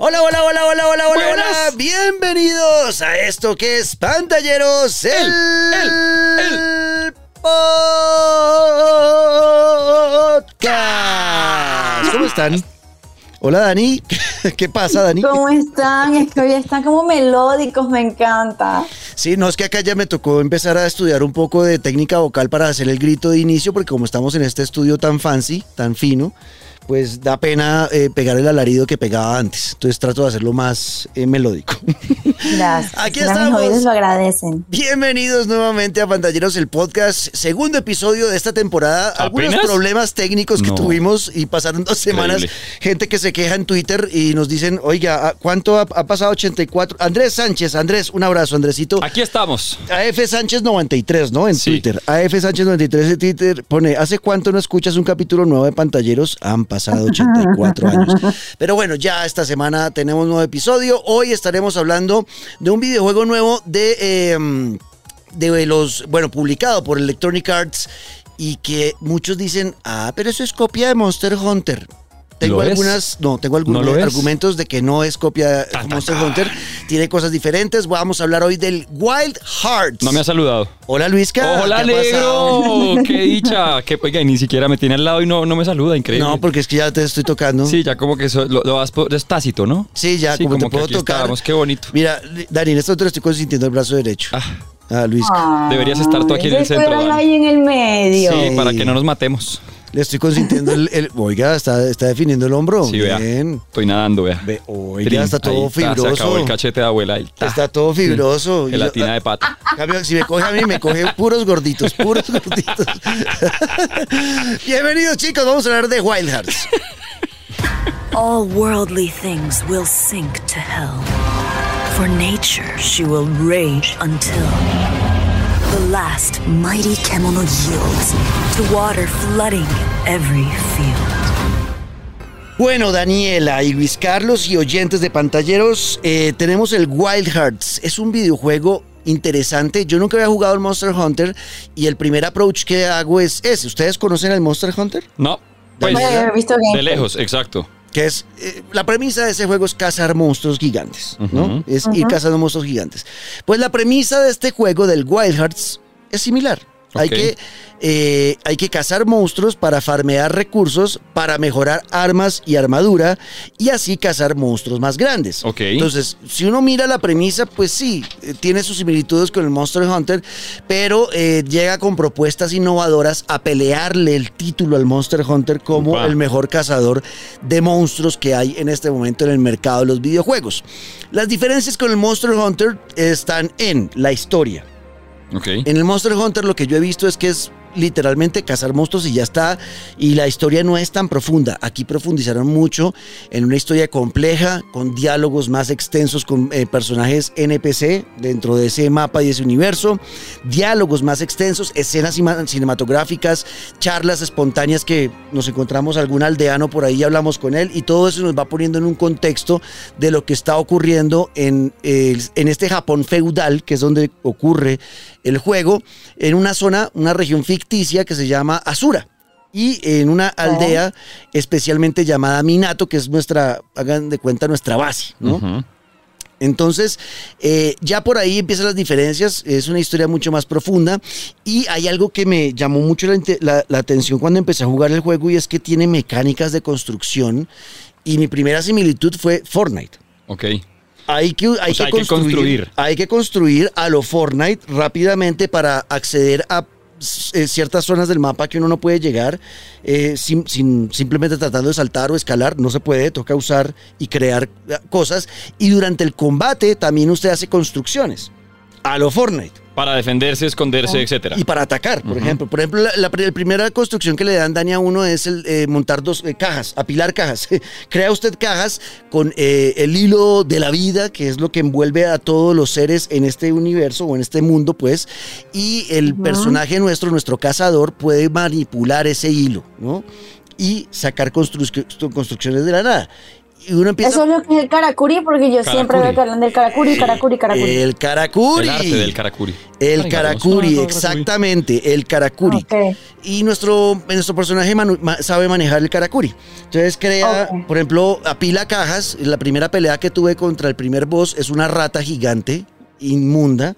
Hola, hola, hola, hola, hola, hola, hola. Bienvenidos a esto que es Pantalleros, el, el, podcast. ¿Cómo están? Hola, Dani. ¿Qué pasa, Dani? ¿Cómo están? Es que hoy están como melódicos, me encanta. Sí, no, es que acá ya me tocó empezar a estudiar un poco de técnica vocal para hacer el grito de inicio, porque como estamos en este estudio tan fancy, tan fino, pues da pena eh, pegar el alarido que pegaba antes. Entonces trato de hacerlo más eh, melódico. Gracias. Aquí estamos. Mis oídos lo agradecen. Bienvenidos nuevamente a Pantalleros, el podcast, segundo episodio de esta temporada. Algunos ¿Apenas? problemas técnicos que No. tuvimos y pasaron dos semanas. Increíble. Gente que se queja en Twitter y nos dicen, oiga, ¿a- ¿cuánto ha, ha pasado 84? Andrés Sánchez, Andrés, un abrazo, Andresito. Aquí estamos. AF Sánchez 93, ¿no? En Sí. Twitter. AF Sánchez 93 en Twitter pone, ¿hace cuánto no escuchas un capítulo nuevo de Pantalleros? Han pasado 84 años. Pero bueno, ya esta semana tenemos un nuevo episodio. Hoy estaremos hablando de un videojuego nuevo de, eh, de los, bueno, publicado por Electronic Arts y que muchos dicen, ah, pero eso es copia de Monster Hunter. Tengo algunas, no, tengo algunos ¿No lo es? argumentos de que no es copia de Monster. Hunter. Tiene cosas diferentes. Vamos a hablar hoy del Wild Hearts. No me ha saludado. Hola Luisca. ¡Hola, ¿qué! ¡Qué dicha! Que, oiga, y ni siquiera me tiene al lado y no, no me saluda. Increíble. No, porque es que ya te estoy tocando. Sí, ya como que eso, lo, lo vas por, es tácito, ¿no? Sí, ya, Sí, como, te que puedo aquí tocar. estábamos, qué bonito. Mira, Dani, en este momento le estoy consintiendo el brazo derecho. Ah, Ah, Luisca. Deberías estar tú aquí en el centro, ahí en el medio. sí, Sí. para que no nos matemos. Le estoy consintiendo el, el- Oiga, está, está definiendo el hombro. Sí, vea. Bien. Estoy nadando, vea. Ve, oiga, Trin, está todo ahí Se acabó fibroso. el cachete de abuela. ahí, ta. Está todo fibroso. Yo- Gelatina de pata. Cambio, si me coge a mí, me coge puros gorditos, puros gorditos. Bienvenidos, chicos. Vamos a hablar de Wild Hearts. All worldly things will sink to hell. For nature she will rage until the last mighty kemono yields to water flooding every field. Bueno, Daniela y Luis Carlos y oyentes de pantalleros, eh, tenemos el Wild Hearts. Es un videojuego interesante. Yo nunca había jugado el Monster Hunter y el primer approach que hago es ese. ¿Ustedes conocen el Monster Hunter? No, pues visto de lejos, exacto. Que es eh, la premisa de ese juego es cazar monstruos gigantes, ¿no? Es ir cazando monstruos gigantes. Pues la premisa de este juego del Wild Hearts es similar. Hay que eh, hay que cazar monstruos para farmear recursos, para mejorar armas y armadura y así cazar monstruos más grandes. Entonces, si uno mira la premisa, pues sí, eh, tiene sus similitudes con el Monster Hunter, pero eh, llega con propuestas innovadoras a pelearle el título al Monster Hunter como el mejor cazador de monstruos que hay en este momento en el mercado de los videojuegos. Las diferencias con el Monster Hunter están en la historia. Ok. En el Monster Hunter lo que yo he visto es que es literalmente cazar monstruos y ya está. Y la historia no es tan profunda. Aquí profundizaron mucho en una historia compleja, con diálogos más extensos con eh, personajes NPC dentro de ese mapa y ese universo. Diálogos más extensos, escenas cinematográficas, charlas espontáneas que nos encontramos algún aldeano por ahí y hablamos con él. Y todo eso nos va poniendo en un contexto de lo que está ocurriendo en, en este Japón feudal, que es donde ocurre el juego, en una zona, una región ficticia que se llama Asura. Y en una aldea especialmente llamada Minato, que es nuestra, hagan de cuenta, nuestra base, ¿no? Entonces, eh, ya por ahí empiezan las diferencias, es una historia mucho más profunda y hay algo que me llamó mucho la, inte- la- la atención cuando empecé a jugar el juego y es que tiene mecánicas de construcción y mi primera similitud fue Fortnite. Ok. Hay que, hay, O sea, que, hay que construir. Hay que construir a lo Fortnite rápidamente para acceder a ciertas zonas del mapa que uno no puede llegar eh, sin, sin- simplemente tratando de saltar o escalar. No se puede, toca usar y crear eh, cosas. Y durante el combate también usted hace construcciones a lo Fortnite. Para defenderse, esconderse, etcétera. Y para atacar, por ejemplo. Por ejemplo, la, la pri- la primera construcción que le dan Dani a uno es el eh, montar dos eh, cajas, apilar cajas. Crea usted cajas con eh, el hilo de la vida, que es lo que envuelve a todos los seres en este universo o en este mundo, pues. Y el personaje nuestro, nuestro cazador, puede manipular ese hilo, ¿no? Y sacar construc- construcciones de la nada. Y uno empieza Eso es lo que es el Karakuri, porque yo siempre Karakuri. veo que hablan del Karakuri, Karakuri, Karakuri. el Karakuri. El arte del Karakuri. El Ay, Karakuri, exactamente, el Karakuri. Ok. Y nuestro, nuestro personaje manu- ma- sabe manejar el Karakuri. Entonces crea, por ejemplo, apila cajas. La primera pelea que tuve contra el primer boss es una rata gigante, inmunda.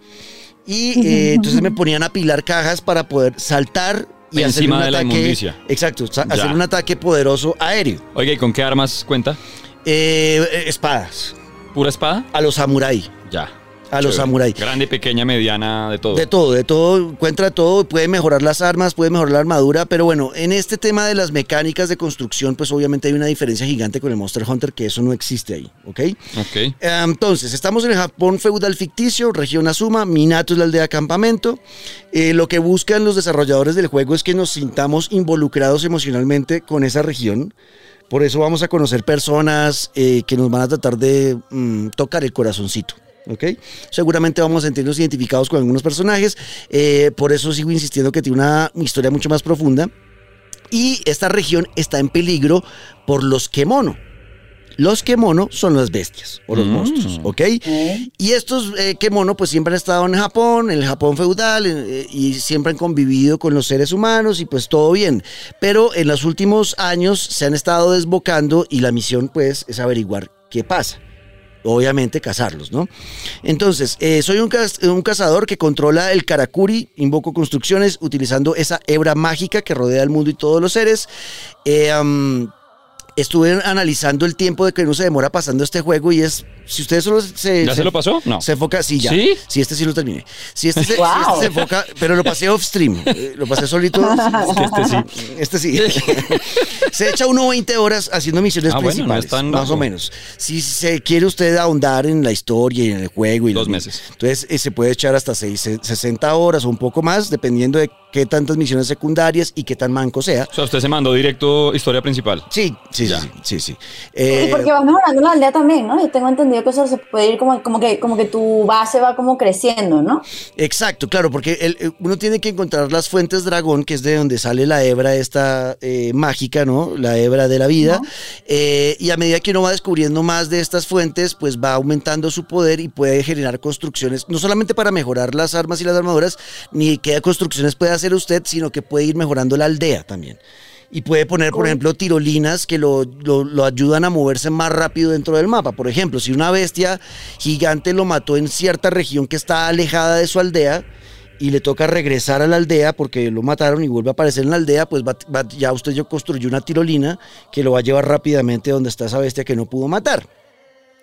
Y eh, entonces me ponían a apilar cajas para poder saltar y hacer Encima un de la ataque. inmundicia. Exacto, Ya. hacer un ataque poderoso aéreo. Oiga, ¿y con qué armas cuenta? Eh, eh, espadas, ¿Pura espada? a los samurái. Ya. A los Chévere. samurái. Grande, pequeña, mediana, de todo. De todo, de todo, encuentra todo, puede mejorar las armas, puede mejorar la armadura, pero bueno, en este tema de las mecánicas de construcción, pues obviamente hay una diferencia gigante con el Monster Hunter, que eso no existe ahí, ¿ok? Ok. Eh, Entonces, estamos en el Japón feudal ficticio, región Azuma, Minato es la aldea campamento. Eh, lo que buscan los desarrolladores del juego es que nos sintamos involucrados emocionalmente con esa región. Por eso vamos a conocer personas eh, que nos van a tratar de mm, tocar el corazoncito. ¿ok? Seguramente vamos a sentirnos identificados con algunos personajes. eh, por eso sigo insistiendo que tiene una historia mucho más profunda. Y esta región está en peligro por los kemono. Los kemono son las bestias o los Mm. monstruos, ¿ok? Y estos eh, kemono pues siempre han estado en Japón, en el Japón feudal, eh, y siempre han convivido con los seres humanos y pues todo bien. Pero en los últimos años se han estado desbocando y la misión pues es averiguar qué pasa. Obviamente cazarlos, ¿no? Entonces, eh, soy un, caz- un cazador que controla el Karakuri, invoco construcciones utilizando esa hebra mágica que rodea el mundo y todos los seres. Eh, estuve analizando el tiempo de que uno se demora pasando este juego y es, si ustedes solo se... ¿Ya se lo pasó? No. Se enfoca, sí, ya. ¿Sí? Sí, este sí lo terminé. Si este, se, si Wow. este se enfoca, pero lo pasé off stream. eh, Lo pasé solito. Este sí. Este sí. se echa uno 20 horas haciendo misiones Ah, bueno, no principales. es tan más o menos. Si se quiere usted ahondar en la historia y en el juego. Y Dos meses. Entonces eh, se puede echar hasta seis- 60 horas o un poco más, dependiendo de qué tantas misiones secundarias y qué tan manco sea. O sea, usted se mandó directo historia principal. Sí, sí, Ya. sí, sí, sí. Y Eh, porque vas mejorando la aldea también, ¿no? Yo tengo entendido que eso se puede ir como, como, que, como que tu base va como creciendo, ¿no? Exacto, claro, porque el- el- uno tiene que encontrar las fuentes dragón, que es de donde sale la hebra esta eh, mágica, ¿no? La hebra de la vida. Eh, y a medida que uno va descubriendo más de estas fuentes, pues va aumentando su poder y puede generar construcciones, no solamente para mejorar las armas y las armaduras, ni qué construcciones puede hacer usted, sino que puede ir mejorando la aldea también. Y puede poner, por ejemplo, tirolinas que lo, lo- lo ayudan a moverse más rápido dentro del mapa. Por ejemplo, si una bestia gigante lo mató en cierta región que está alejada de su aldea y le toca regresar a la aldea porque lo mataron y vuelve a aparecer en la aldea, pues va- va- ya usted ya construyó una tirolina que lo va a llevar rápidamente donde está esa bestia que no pudo matar.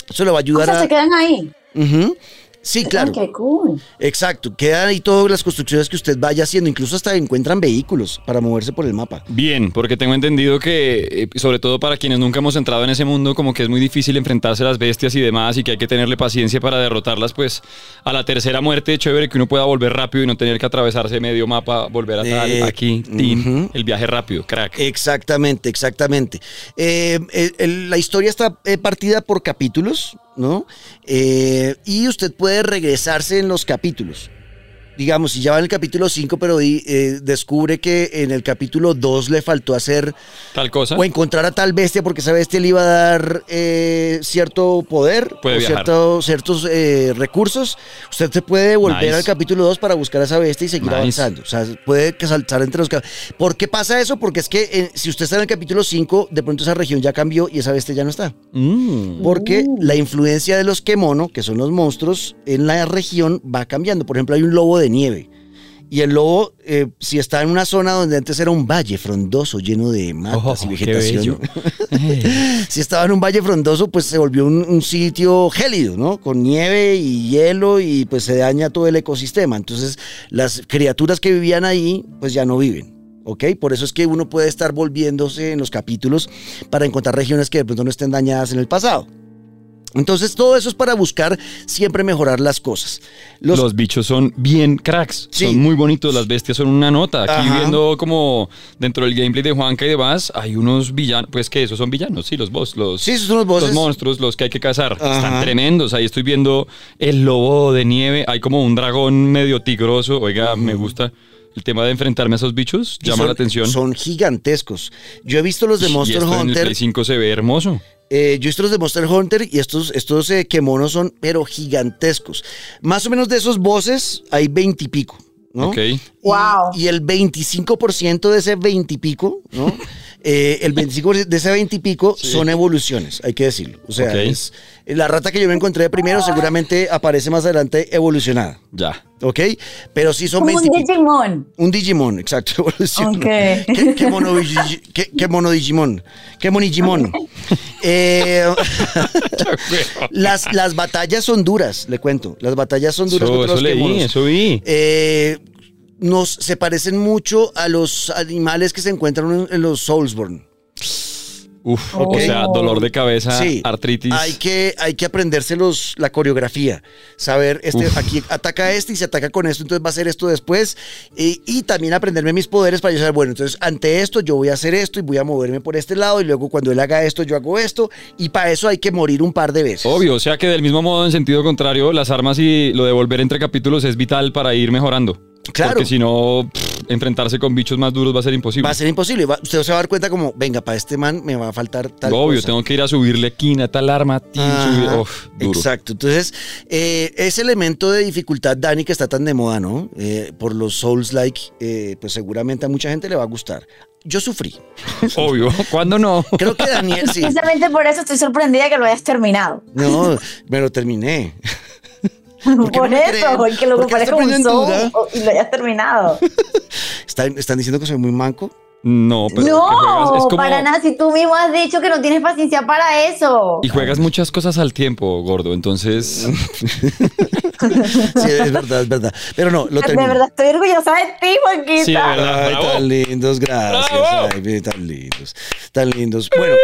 Eso le va a O ayudar sea, a... se quedan ahí. Ujú. Sí, claro. Qué cool. Exacto. Quedan ahí todas las construcciones que usted vaya haciendo. Incluso hasta encuentran vehículos para moverse por el mapa. Bien, porque tengo entendido que, eh, sobre todo para quienes nunca hemos entrado en ese mundo, como que es muy difícil enfrentarse a las bestias y demás, y que hay que tenerle paciencia para derrotarlas, pues a la tercera muerte, chévere que uno pueda volver rápido y no tener que atravesarse medio mapa, volver a tal, Eh, aquí, tin, el viaje rápido, crack. Exactamente, exactamente. Eh, el- el- la historia está eh, partida por capítulos, ¿no? Eh, y usted puede regresarse en los capítulos. Digamos, si ya va en el capítulo 5, pero eh, descubre que en el capítulo 2 le faltó hacer Tal cosa. o encontrar a tal bestia porque esa bestia le iba a dar eh, cierto poder Puede o cierto- ciertos eh, recursos. Usted se puede volver Nice. al capítulo 2 para buscar a esa bestia y seguir Nice. avanzando. O sea, puede que saltar entre los... ¿Por qué pasa eso? Porque es que si usted está en el capítulo 5, de pronto esa región ya cambió y esa bestia ya no está. Mm. Porque la influencia de los kemono, que son los monstruos, en la región va cambiando. Por ejemplo, hay un lobo de nieve. Y el lobo, eh, si está en una zona donde antes era un valle frondoso lleno de matas y Oh, vegetación, si estaba en un valle frondoso, pues se volvió un, un sitio gélido, ¿no? Con nieve y hielo y pues se daña todo el ecosistema. Entonces, las criaturas que vivían ahí, pues ya no viven. ¿Ok? Por eso es que uno puede estar volviéndose en los capítulos para encontrar regiones que de pronto no estén dañadas en el pasado. Entonces, todo eso es para buscar siempre mejorar las cosas. Los, Los, bichos son bien cracks, Sí. son muy bonitos, las bestias son una nota. Aquí Ajá. viendo como dentro del gameplay de Juanca y demás, hay unos villanos, pues que esos son villanos, sí, los boss, los, sí, esos son los bosses. los monstruos, los que hay que cazar. Ajá. Están tremendos. Ahí estoy viendo el lobo de nieve, hay como un dragón medio tigroso. Oiga, me gusta el tema de enfrentarme a esos bichos, Y llama son- la atención. Son gigantescos. Yo he visto los de y Monster esto en el Hunter. Play 5 se ve hermoso. Eh, yo he visto los de Monster Hunter y estos, estos eh, kemonos son, pero gigantescos. Más o menos de esos bosses hay veintipico, ¿no? Ok. Y- Wow. Y, el 25% de ese 20 y pico, ¿no? Eh, el 25% de ese 20 y pico son evoluciones, hay que decirlo. O sea, es, la rata que yo me encontré primero seguramente aparece más adelante evolucionada, Ya. ¿ok? Pero sí son Como 20 un. Digimon. Un Digimon, exacto, evoluciona. Ok. ¿Qué, qué mono, qué, qué mono Digimon? ¿Qué monigimon? Eh, las, las batallas son duras, le cuento. Las batallas son duras Eso, contra eso los leí, eso vi. Eh, nos, se parecen mucho a los animales que se encuentran en, en los Soulsborne. Uf, o sea, dolor de cabeza, Sí, artritis. Hay que, hay que aprenderse los, la coreografía. Saber, este, Uf. aquí ataca este y se ataca con esto, entonces va a hacer esto después. Y, y también aprenderme mis poderes para yo saber, bueno, entonces ante esto yo voy a hacer esto y voy a moverme por este lado y luego cuando él haga esto yo hago esto. Y para eso hay que morir un par de veces. Obvio, o sea que del mismo modo, en sentido contrario, las armas y lo de volver entre capítulos es vital para ir mejorando. Claro. Porque si no, pff, enfrentarse con bichos más duros va a ser imposible. Va a ser imposible. Va- usted se va a dar cuenta como, venga, para este man me va a faltar tal Obvio, cosa. tengo que ir a subirle quina a tal arma, Ajá, subir- uf, duro. Exacto. Entonces, eh, ese elemento de dificultad, Dani, que está tan de moda, ¿no? Eh, por los Souls-like, eh, pues seguramente a mucha gente le va a gustar. Yo sufrí. Obvio, ¿cuándo no? Creo que Daniel sí. Precisamente por eso estoy sorprendida que lo hayas terminado. No, me lo terminé. Por no eso, creen? y que lo ¿Por qué compares está con un? Soul y lo hayas terminado. ¿Están, están diciendo que soy muy manco? No, pero no, es como, para nada. Si tú mismo has dicho que no tienes paciencia para eso. Y juegas muchas cosas al tiempo, gordo. Entonces, Sí, es verdad, es verdad. Pero no, lo de terminé. verdad, estoy orgullosa de ti, Juanquita. Sí, de verdad. Ay, bravo. tan lindos, gracias. Bravo. Ay, tan lindos, tan lindos. Bueno,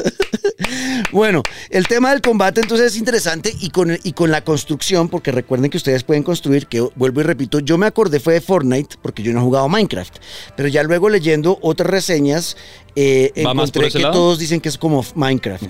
bueno, el tema del combate entonces es interesante y con, y con la construcción, porque recuerden que ustedes pueden construir, que vuelvo y repito, yo me acordé fue de Fortnite, porque yo no he jugado Minecraft, pero ya luego leyendo otras reseñas, eh, ¿Va más por encontré que lado? todos dicen que es como Minecraft.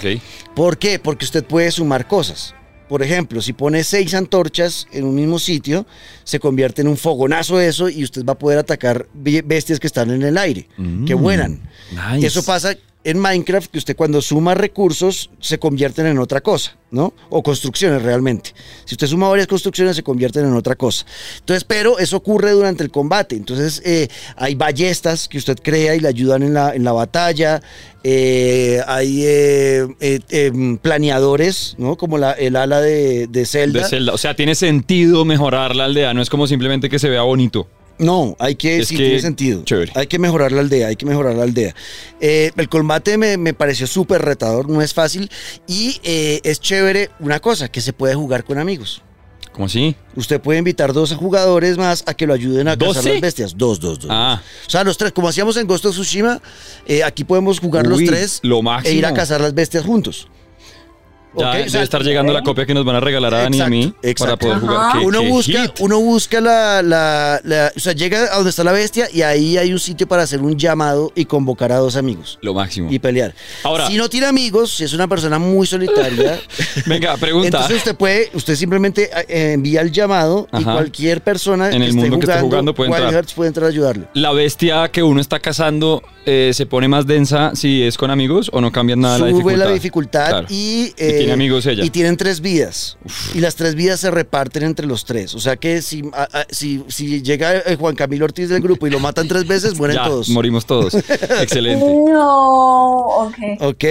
¿Por qué? Porque usted puede sumar cosas. Por ejemplo, si pone seis antorchas en un mismo sitio, se convierte en un fogonazo eso y usted va a poder atacar be- bestias que están en el aire, que Mm, vuelan. nice. Eso pasa en Minecraft, que usted cuando suma recursos se convierten en otra cosa, ¿no? O construcciones realmente. Si usted suma varias construcciones se convierten en otra cosa. Entonces, pero eso ocurre durante el combate. Entonces, eh, hay ballestas que usted crea y le ayudan en la, en la batalla. Eh, hay eh, eh, em, planeadores, ¿no? Como el ala de, de. De Zelda. O sea, tiene sentido mejorar la aldea. No es como simplemente que se vea bonito. No, hay que, Es sí, que- tiene sentido. chévere. Hay que mejorar la aldea, hay que mejorar la aldea. Eh, el combate me, me pareció súper retador, no es fácil. Y eh, es chévere una cosa, que se puede jugar con amigos. ¿Cómo así? Usted puede invitar dos jugadores más a que lo ayuden a cazar las bestias. Dos, dos, dos. Ah. O sea, los tres, como hacíamos en Ghost of Tsushima, eh, aquí podemos jugar Uy, los tres lo e ir a cazar las bestias juntos. Ya Ok, debe o sea, estar llegando la copia que nos van a regalar a Dani y a mí Exacto, para poder Ajá. jugar. ¿Qué- uno qué busca, hit? uno busca la, la- la- o sea, llega a donde está la bestia y ahí hay un sitio para hacer un llamado y convocar a dos amigos Lo máximo. y pelear. Ahora- si no tiene amigos, si es una persona muy solitaria, Venga, pregunta. entonces usted puede, usted simplemente eh, envía el llamado y Ajá. cualquier persona En el mundo que esté jugando puede entrar. Hearts puede entrar a ayudarle. ¿La bestia que uno está cazando eh, se pone más densa si es con amigos o no cambia nada la Sube dificultad? la dificultad Claro. y, Y tiene eh, amigos ella. Y tienen tres vidas. Y las tres vidas se reparten entre los tres. O sea que si, a- a- si, si llega eh, Juan Camilo Ortiz del grupo y lo matan tres veces, mueren Ya, todos. morimos todos. Excelente. No, ok. Ok,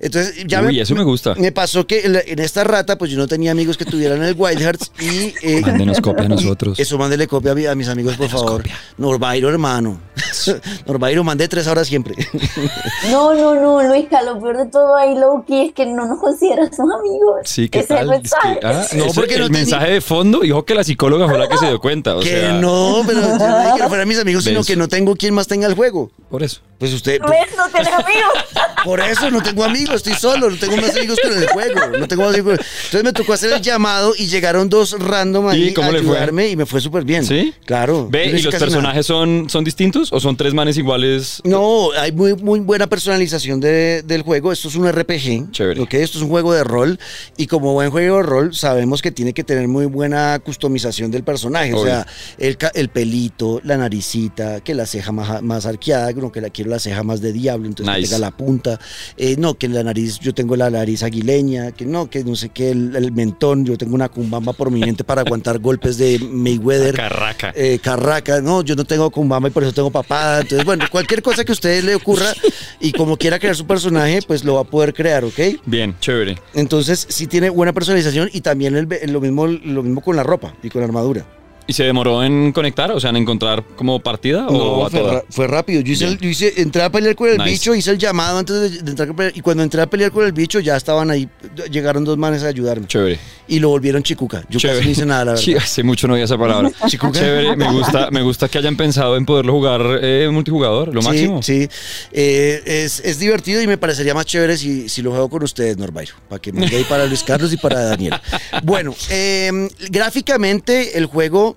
entonces ya Uy, eso me gusta. Me pasó que en, la- en esta rata, pues yo no tenía amigos que tuvieran el Wild Hearts y. eh, Mándenos copia a nosotros. Eso, mándele copia a, mi- a mis amigos, por Mándenos favor. copia. Norvairo, hermano. Norvairo, mande tres horas siempre. No, no, no, Luisca, lo peor de todo ahí, Loki, es que no nos consideras sus amigos. Sí, ¿qué Ese es el tal? Es que- ah, No, ese- porque el no mensaje de fondo dijo que la psicóloga fue la que se dio cuenta. O que sea, no, pero yo no dije que no fueran mis amigos, sino ¿Ves? que no tengo quien más tenga el juego. Por eso. Pues usted. pues, ¿Ves? No tienes amigos. por eso no tengo amigos, estoy solo, no tengo más amigos con el juego. No tengo más amigos. Entonces me tocó hacer el llamado y llegaron dos random ahí ¿Y cómo a le fue? ayudarme y me fue súper bien. ¿Sí? Claro. Ve, no ¿y los nada. personajes son, son distintos o son tres manes iguales? No, hay muy, muy buena personalización de- del juego. Esto es un RPG. Chévere. ¿ok? Esto es un juego de rol. Y como buen juego de rol, sabemos que tiene que tener muy buena customización del personaje. O Obvio. sea, el, el pelito, la naricita, que la ceja más, más arqueada, como que la quiero la ceja más de diablo, entonces que Nice. tenga la punta. Eh, no, que la nariz, yo tengo la nariz aguileña, que no, que no sé qué, el, el mentón, yo tengo una cumbamba prominente para aguantar golpes de Mayweather. Carraca. Eh, carraca, no, yo no tengo cumbamba y por eso tengo papada. Entonces, bueno, cualquier cosa que a usted le ocurra y como quiera crear su personaje, pues lo va a poder crear, ¿ok? Bien, chévere. Entonces, sí tiene buena personalización y también el- lo, mismo, lo mismo con la ropa y con la armadura. ¿Y se demoró en conectar? O sea, en encontrar como partida o a fue, toda? ra- fue rápido. Yo, hice el- yo hice, entré a pelear con el Nice. bicho, hice el llamado antes de, de entrar a pelear. Y cuando entré a pelear con el bicho, ya estaban ahí. Llegaron dos manes a ayudarme. Chévere. Y lo volvieron chicuca. Yo Chévere. casi no hice nada, la verdad. Sí, hace mucho no oía esa palabra. Chicuca. Chévere, me gusta, me gusta que hayan pensado en poderlo jugar eh, multijugador, lo Sí, máximo. Sí, Eh, es, es divertido y me parecería más chévere si, si lo juego con ustedes, Norbairo. Para que me dé para Luis Carlos y para Daniel. Bueno, eh, gráficamente el juego,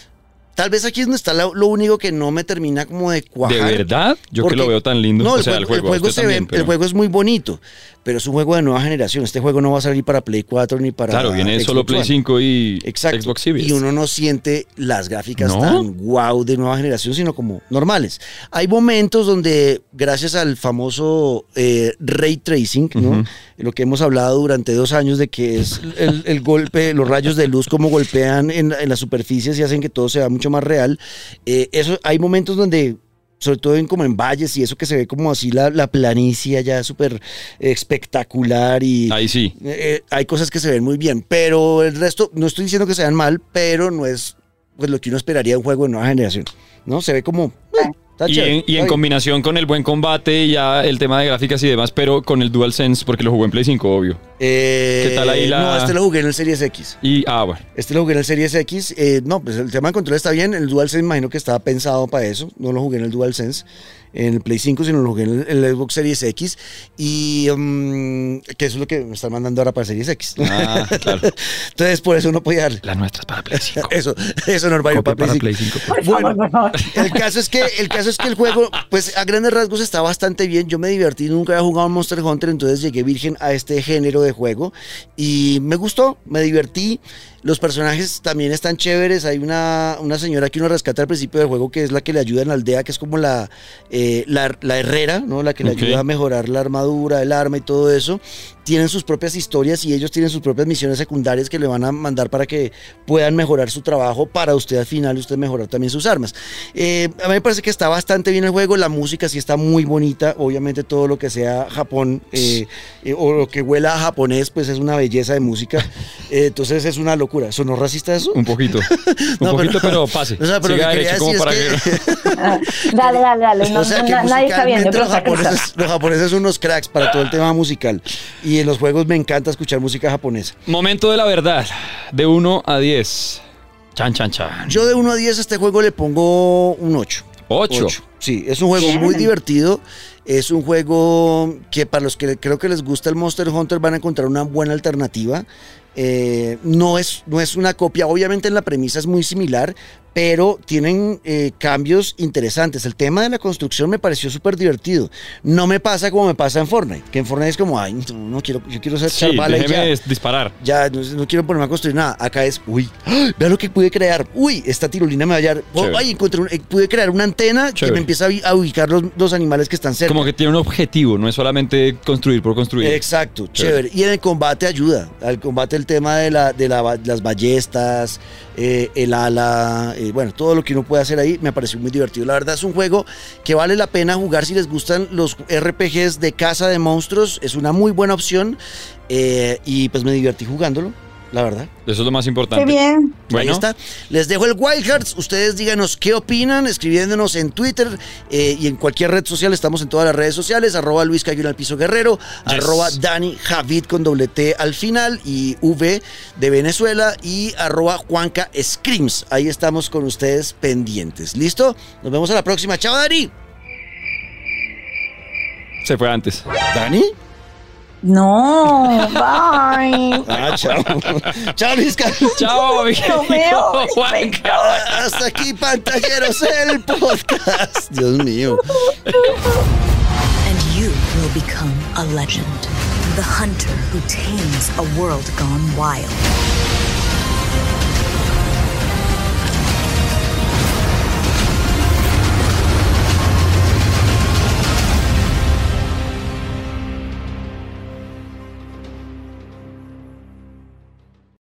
tal vez aquí es donde está lo, lo único que no me termina como de cuajar. ¿De verdad? Yo Porque- que lo veo tan lindo. No, o el, juego, el juego usted se ve- pero- el juego es muy bonito, pero es un juego de nueva generación. Este juego no va a salir para Play 4 ni para Claro, viene Xbox solo Play One. 5 y Exacto. Xbox Series. Y uno no siente las gráficas ¿No? tan wow de nueva generación, sino como normales. Hay momentos donde, gracias al famoso eh, ray tracing, ¿no? Lo que hemos hablado durante dos años de que es el, el golpe, los rayos de luz como golpean en, en las superficies y hacen que todo sea mucho más real. Eh, eso, hay momentos donde sobre todo en como en valles y eso que se ve como así la, la planicie ya súper espectacular y Ahí sí. eh, hay cosas que se ven muy bien, pero el resto, no estoy diciendo que sean mal, pero no es pues lo que uno esperaría de un juego de nueva generación. ¿No? Se ve como. eh, Y chévere, en, y en combinación con el buen combate y ya el tema de gráficas y demás, pero con el DualSense, porque lo jugué en Play 5, obvio. Eh, ¿Qué tal ahí la- No, este lo jugué en el Series X. Y, ah, bueno. Este lo jugué en el Series X. Eh, no, pues el tema de control está bien. El DualSense imagino que estaba pensado para eso. No lo jugué en el DualSense, en el Play 5, sino lo jugué en el, Xbox Series X. Y mm, que eso es lo que me están mandando ahora para Series X. Ah, claro. Entonces, por eso no podía darle. Las nuestras para Play 5. Eso, eso, Copia para para Play Play 5. Por Bueno, el caso es que el caso es que el juego, pues a grandes rasgos está bastante bien. Yo me divertí, nunca había jugado Monster Hunter, entonces llegué virgen a este género de juego y me gustó, me divertí. Los personajes también están chéveres. Hay una, una señora que uno rescata al principio del juego que es la que le ayuda en la aldea, que es como la, eh, la, la herrera, ¿no? La que le ayuda a mejorar la armadura, el arma y todo eso. Tienen sus propias historias y ellos tienen sus propias misiones secundarias que le van a mandar para que puedan mejorar su trabajo para usted al final y usted mejorar también sus armas. Eh, a mí me parece que está bastante bien el juego, la música sí está muy bonita, obviamente todo lo que sea Japón eh, eh, o lo que huela a japonés pues es una belleza de música, Eh, entonces es una locura. ¿Sonó racista eso? Un poquito. Un poquito, pero, pase. O sea, pero Siga lo que quería derecho como decir para es que... que... Dale, dale, dale. No, o sea que na- nadie está viendo, los japoneses, los japoneses son unos cracks para todo el tema musical. Y en los juegos me encanta escuchar música japonesa. Momento de la verdad. De 1 a 10. Chan, chan, chan. Yo de 1 a 10 a este juego le pongo un 8. 8. Ocho. Sí, es un juego Bien. muy divertido. Es un juego que para los que creo que les gusta el Monster Hunter van a encontrar una buena alternativa. Eh, no, es, no es una copia, obviamente en la premisa es muy similar, pero tienen eh, cambios interesantes. El tema de la construcción me pareció súper divertido. No me pasa como me pasa en Fortnite, que en Fortnite es como, ay, no, no quiero, yo quiero ser Sí, bala y ya. disparar. Ya, no, no quiero ponerme a construir nada. Acá es, uy, ¡ay! vea lo que pude crear. Uy, esta tirolina me va a hallar. Oh, ay, encontré un- eh, pude crear una antena que me empieza a, ubicar los, los animales que están cerca. Como que tiene un objetivo, no es solamente construir por construir. Exacto, Chévere. chévere. Y en el combate ayuda. Al combate el tema de, la, de la las ballestas, eh, el ala, eh, bueno, todo lo que uno puede hacer ahí me pareció muy divertido. La verdad es un juego que vale la pena jugar si les gustan los RPGs de caza de monstruos. Es una muy buena opción. eh, y pues me divertí jugándolo, la verdad. Eso es lo más importante. Qué bien. Bueno, Ahí está. Les dejo el Wild Hearts. Ustedes díganos qué opinan, escribiéndonos en Twitter eh, y en cualquier red social. Estamos en todas las redes sociales. Arroba Luis Cayón al Piso Guerrero. Yes. Arroba Dani Javid con doble T al final y V de Venezuela. Y arroba Juanca Screams. Ahí estamos con ustedes pendientes. ¿Listo? Nos vemos a la próxima. Chao, Dani. se fue antes. ¿Dani? No, bye. Ah, chao. chao, Luis Carlos. Chao, mi Lo querido veo. Juanca. Hasta aquí, pantalleros, el podcast. Dios mío. And you will become a legend. The hunter who tames a world gone wild.